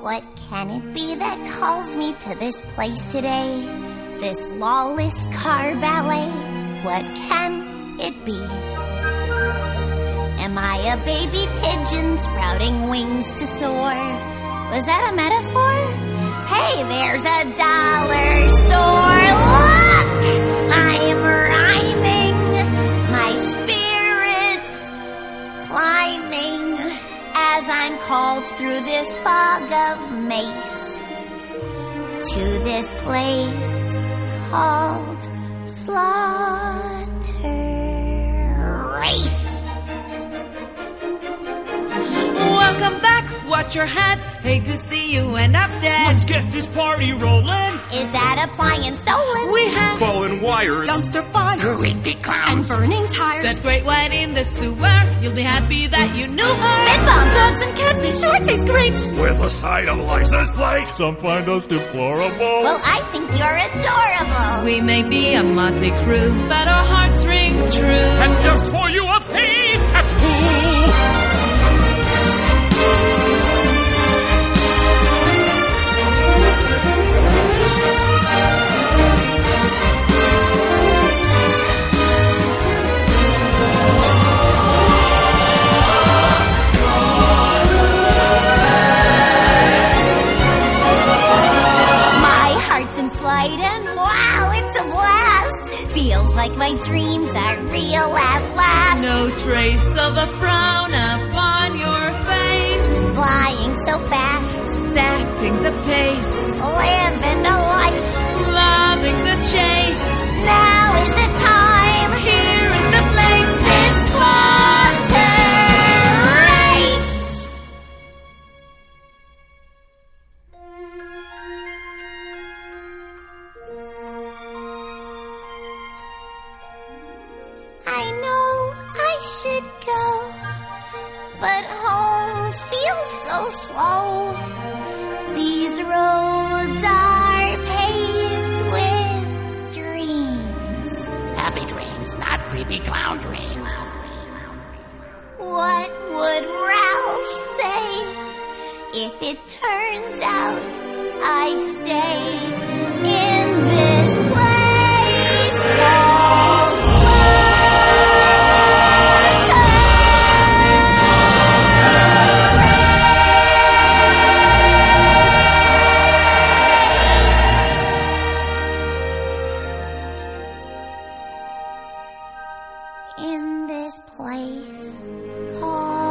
What can it be that calls me to this place today? This lawless car ballet? What can it be? Am I a baby pigeon sprouting wings to soar? Was that a metaphor? Hey, there's a dollar store! Climbing as I'm called through this fog of mace to this place called Slaughter watch your head. Hate to see you end up dead. Let's get this party rolling. Is that appliance stolen? We have Fallen wires. Dumpster fire. Creepy clowns, And burning tires. that great white in the sewer. You'll be happy that you knew her. Bed bomb Dogs and cats, they sure taste great. With a side of license plate. Some find us deplorable. Well, I think you're adorable. We may be a motley crew, but our hearts ring true. and just for you, a a blast. Feels like my dreams are real at last. no trace of a frown upon your face. Flying so fast, Setting the pace. living a life. Loving the chase. Know I should go, but home feels so slow. These roads are paved with dreams. Happy dreams, not creepy clown dreams. What would Ralph say if it turns out I stay in this In this place called.